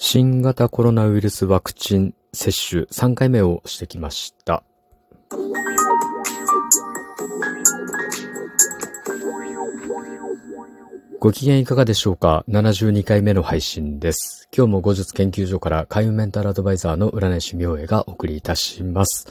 新型コロナウイルスワクチン接種3回目をしてきました。ご機嫌いかがでしょうか ?72 回目の配信です。今日も後日研究所から海運メンタルアドバイザーの占い師明恵がお送りいたします。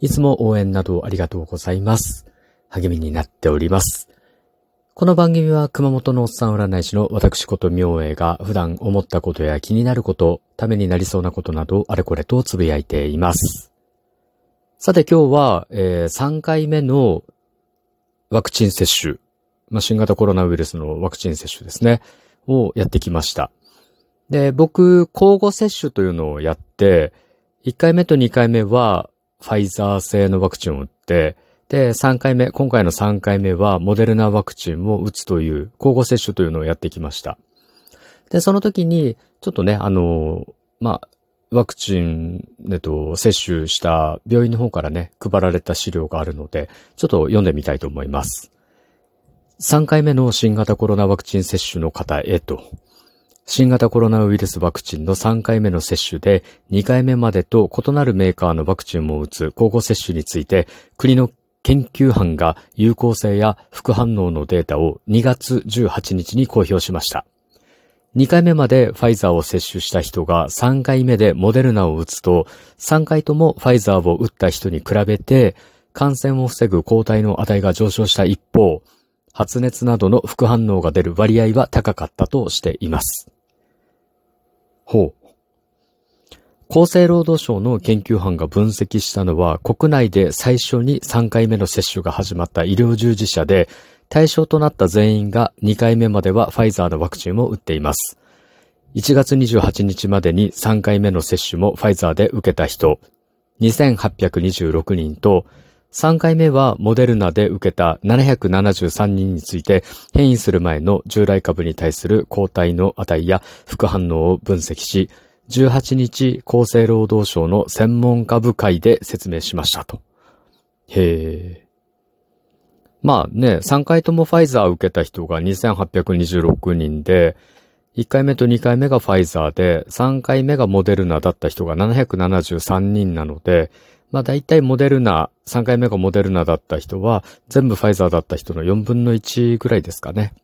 いつも応援などありがとうございます。励みになっております。この番組は熊本のおっさん占い師の私こと明恵が普段思ったことや気になること、ためになりそうなことなどあれこれとつぶやいています。さて今日は、えー、3回目のワクチン接種、まあ、新型コロナウイルスのワクチン接種ですね、をやってきました。で、僕、交互接種というのをやって、1回目と2回目はファイザー製のワクチンを打って、で、3回目、今回の3回目はモデルナワクチンを打つという交互接種というのをやってきました。で、その時に、ちょっとね、あの、まあ、ワクチン、えっと、接種した病院の方からね、配られた資料があるので、ちょっと読んでみたいと思います。3回目の新型コロナワクチン接種の方へと、新型コロナウイルスワクチンの3回目の接種で2回目までと異なるメーカーのワクチンも打つ交互接種について国の研究班が有効性や副反応のデータを2月18日に公表しました。2回目までファイザーを接種した人が3回目でモデルナを打つと、3回ともファイザーを打った人に比べて、感染を防ぐ抗体の値が上昇した一方、発熱などの副反応が出る割合は高かったとしています。ほう。厚生労働省の研究班が分析したのは、国内で最初に3回目の接種が始まった医療従事者で、対象となった全員が2回目まではファイザーのワクチンを打っています。1月28日までに3回目の接種もファイザーで受けた人、2826人と、3回目はモデルナで受けた773人について変異する前の従来株に対する抗体の値や副反応を分析し、18日厚生労働省の専門家部会で説明しましたと。へえ。まあね、3回ともファイザーを受けた人が2826人で、1回目と2回目がファイザーで、3回目がモデルナだった人が773人なので、まあ大体モデルナ、3回目がモデルナだった人は、全部ファイザーだった人の4分の1ぐらいですかね。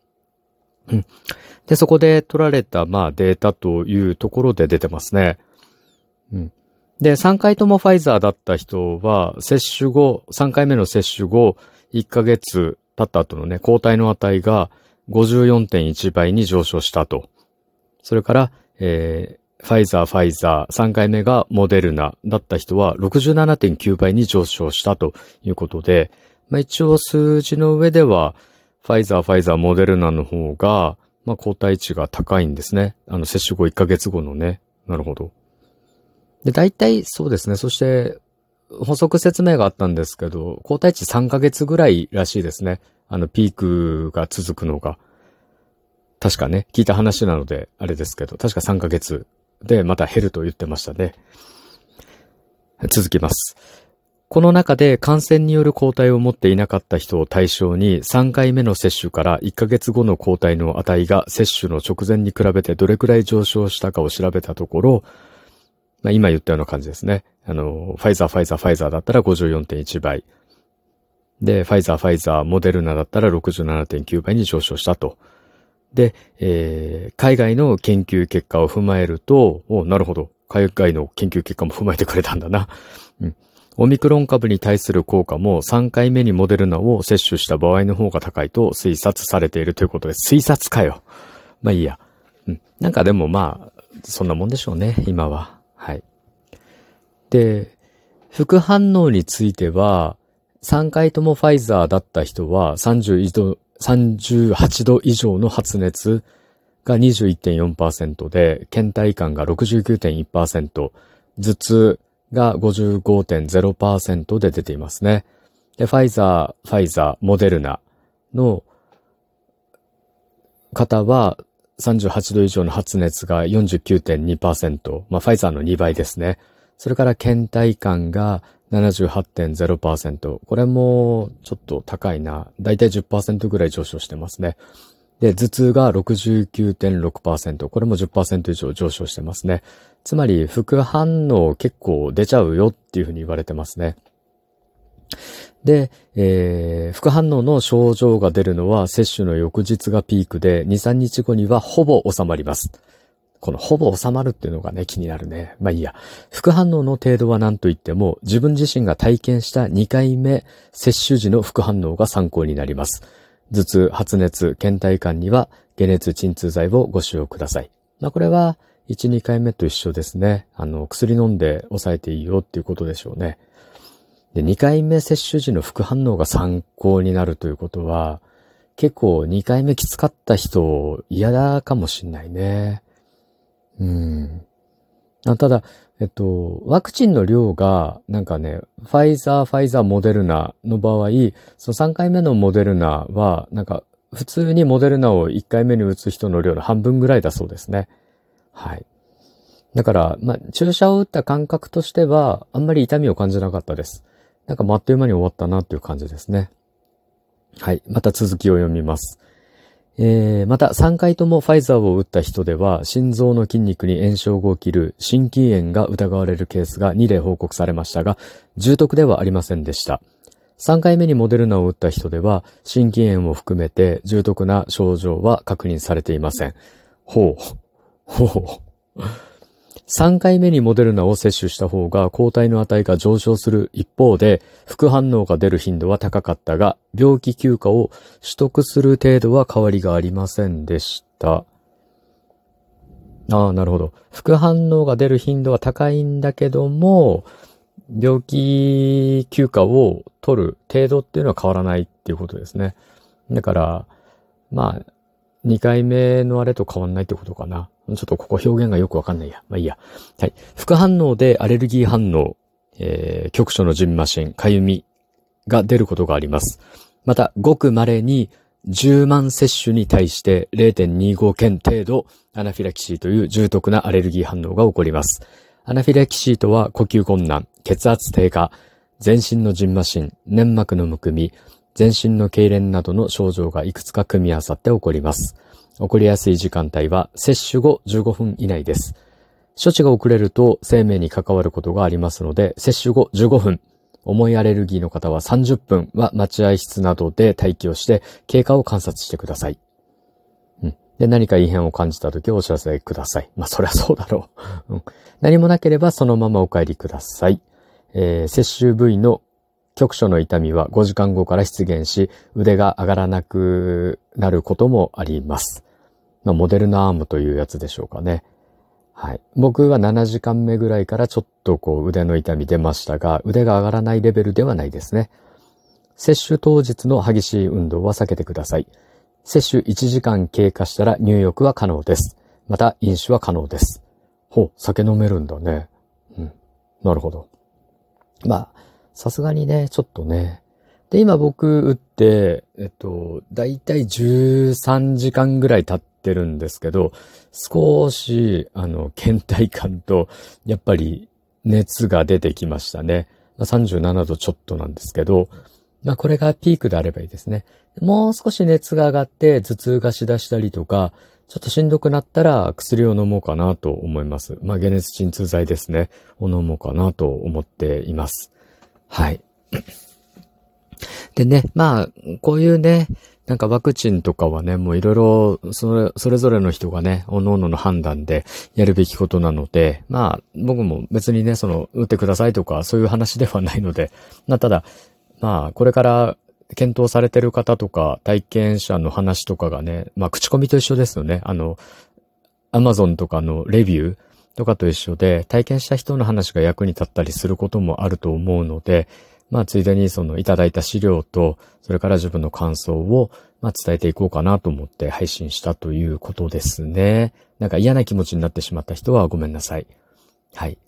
うん。で、そこで取られた、まあ、データというところで出てますね。うん。で、3回ともファイザーだった人は、接種後、3回目の接種後、1ヶ月経った後のね、抗体の値が54.1倍に上昇したと。それから、えー、ファイザー、ファイザー、3回目がモデルナだった人は67.9倍に上昇したということで、まあ一応数字の上では、ファイザー、ファイザー、モデルナの方が、まあ、抗体値が高いんですね。あの、接種後1ヶ月後のね。なるほど。で、大体そうですね。そして、補足説明があったんですけど、抗体値3ヶ月ぐらいらしいですね。あの、ピークが続くのが。確かね、聞いた話なので、あれですけど、確か3ヶ月でまた減ると言ってましたね。続きます。この中で感染による抗体を持っていなかった人を対象に3回目の接種から1ヶ月後の抗体の値が接種の直前に比べてどれくらい上昇したかを調べたところ、まあ、今言ったような感じですね。あの、ファイザー、ファイザー、ファイザーだったら54.1倍。で、ファイザー、ファイザー、モデルナだったら67.9倍に上昇したと。で、えー、海外の研究結果を踏まえると、おなるほど。海外の研究結果も踏まえてくれたんだな。うんオミクロン株に対する効果も3回目にモデルナを接種した場合の方が高いと推察されているということで。推察かよ。まあいいや。うん。なんかでもまあ、そんなもんでしょうね、今は。はい。で、副反応については、3回ともファイザーだった人は31度、38度以上の発熱が21.4%で、倦怠感が69.1%、頭痛、が55.0%で出ていますね。で、ファイザー、ファイザー、モデルナの方は38度以上の発熱が49.2%、まあ、ファイザーの2倍ですね。それから倦怠感が78.0%。これもちょっと高いな。だいたい10%ぐらい上昇してますね。で、頭痛が69.6%。これも10%以上上昇してますね。つまり、副反応結構出ちゃうよっていうふうに言われてますね。で、えー、副反応の症状が出るのは接種の翌日がピークで、2、3日後にはほぼ収まります。このほぼ収まるっていうのがね、気になるね。まあいいや。副反応の程度は何と言っても、自分自身が体験した2回目接種時の副反応が参考になります。頭痛、発熱、倦怠感には解熱鎮痛剤をご使用ください。まあこれは1、2回目と一緒ですね。あの、薬飲んで抑えていいよっていうことでしょうね。で、2回目接種時の副反応が参考になるということは、結構2回目きつかった人嫌だかもしんないね。うん。ただ、えっと、ワクチンの量が、なんかね、ファイザー、ファイザー、モデルナの場合、その3回目のモデルナは、なんか、普通にモデルナを1回目に打つ人の量の半分ぐらいだそうですね。はい。だから、まあ、注射を打った感覚としては、あんまり痛みを感じなかったです。なんか、あっという間に終わったなっていう感じですね。はい。また続きを読みます。えー、また3回ともファイザーを打った人では心臓の筋肉に炎症が起きる心筋炎が疑われるケースが2例報告されましたが、重篤ではありませんでした。3回目にモデルナを打った人では心筋炎を含めて重篤な症状は確認されていません。ほう。ほう。3回目にモデルナを接種した方が抗体の値が上昇する一方で、副反応が出る頻度は高かったが、病気休暇を取得する程度は変わりがありませんでした。ああ、なるほど。副反応が出る頻度は高いんだけども、病気休暇を取る程度っていうのは変わらないっていうことですね。だから、まあ、2回目のあれと変わんないってことかな。ちょっとここ表現がよくわかんないや。まあいいや。はい。副反応でアレルギー反応、えー、局所の蕁麻疹、かゆみが出ることがあります。また、ごく稀に10万接種に対して0.25件程度アナフィラキシーという重篤なアレルギー反応が起こります。アナフィラキシーとは呼吸困難、血圧低下、全身の腎麻疹、粘膜のむくみ、全身の痙攣などの症状がいくつか組み合わさって起こります。起こりやすい時間帯は接種後15分以内です。処置が遅れると生命に関わることがありますので、接種後15分、重いアレルギーの方は30分は待合室などで待機をして経過を観察してください。うん。で、何か異変を感じた時はお知らせください。まあ、そりゃそうだろう。うん。何もなければそのままお帰りください。えー、接種部位の局所の痛みは5時間後から出現し、腕が上がらなくなることもあります。まあ、モデルナアームというやつでしょうかね。はい。僕は7時間目ぐらいからちょっとこう腕の痛み出ましたが、腕が上がらないレベルではないですね。接種当日の激しい運動は避けてください。接種1時間経過したら入浴は可能です。また飲酒は可能です。ほう、酒飲めるんだね。うん。なるほど。まあ、さすがにね、ちょっとね。で、今僕打って、えっと、だいたい13時間ぐらい経ってるんですけど、少し、あの、倦怠感と、やっぱり熱が出てきましたね。まあ、37度ちょっとなんですけど、まあこれがピークであればいいですね。もう少し熱が上がって頭痛がしだしたりとか、ちょっとしんどくなったら薬を飲もうかなと思います。まあ解熱鎮痛剤ですね。を飲もうかなと思っています。はい。でね、まあ、こういうね、なんかワクチンとかはね、もういろいろ、それ、それぞれの人がね、各々の判断でやるべきことなので、まあ、僕も別にね、その、打ってくださいとか、そういう話ではないので、まあ、ただ、まあ、これから検討されてる方とか、体験者の話とかがね、まあ、口コミと一緒ですよね。あの、アマゾンとかのレビュー、とかと一緒で、体験した人の話が役に立ったりすることもあると思うので、まあ、ついでにそのいただいた資料と、それから自分の感想を、まあ、伝えていこうかなと思って配信したということですね。なんか嫌な気持ちになってしまった人はごめんなさい。はい。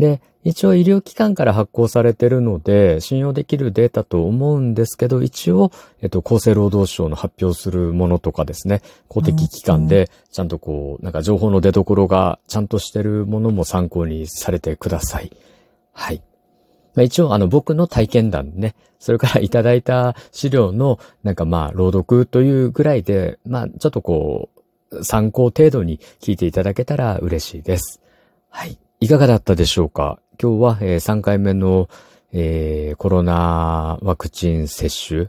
で、一応医療機関から発行されてるので、信用できるデータと思うんですけど、一応、えっと、厚生労働省の発表するものとかですね、公的機関で、ちゃんとこう、なんか情報の出所がちゃんとしてるものも参考にされてください。はい。まあ、一応あの僕の体験談ね、それからいただいた資料のなんかまあ朗読というぐらいで、まあちょっとこう参考程度に聞いていただけたら嬉しいです。はい。いかがだったでしょうか？今日は、え、3回目の、えー、コロナワクチン接種、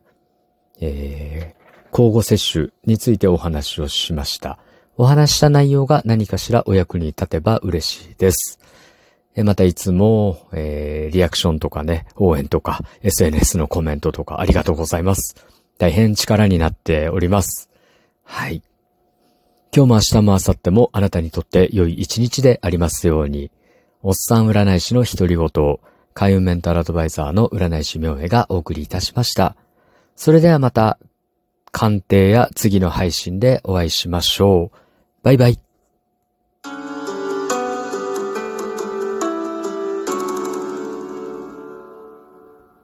えー、交互接種についてお話をしました。お話した内容が何かしらお役に立てば嬉しいです。またいつも、えー、リアクションとかね、応援とか、SNS のコメントとかありがとうございます。大変力になっております。はい。今日も明日も明後日もあなたにとって良い一日でありますように、おっさん占い師の独り言、開運メンタルアドバイザーの占い師明恵がお送りいたしました。それではまた、鑑定や次の配信でお会いしましょう。バイバイ。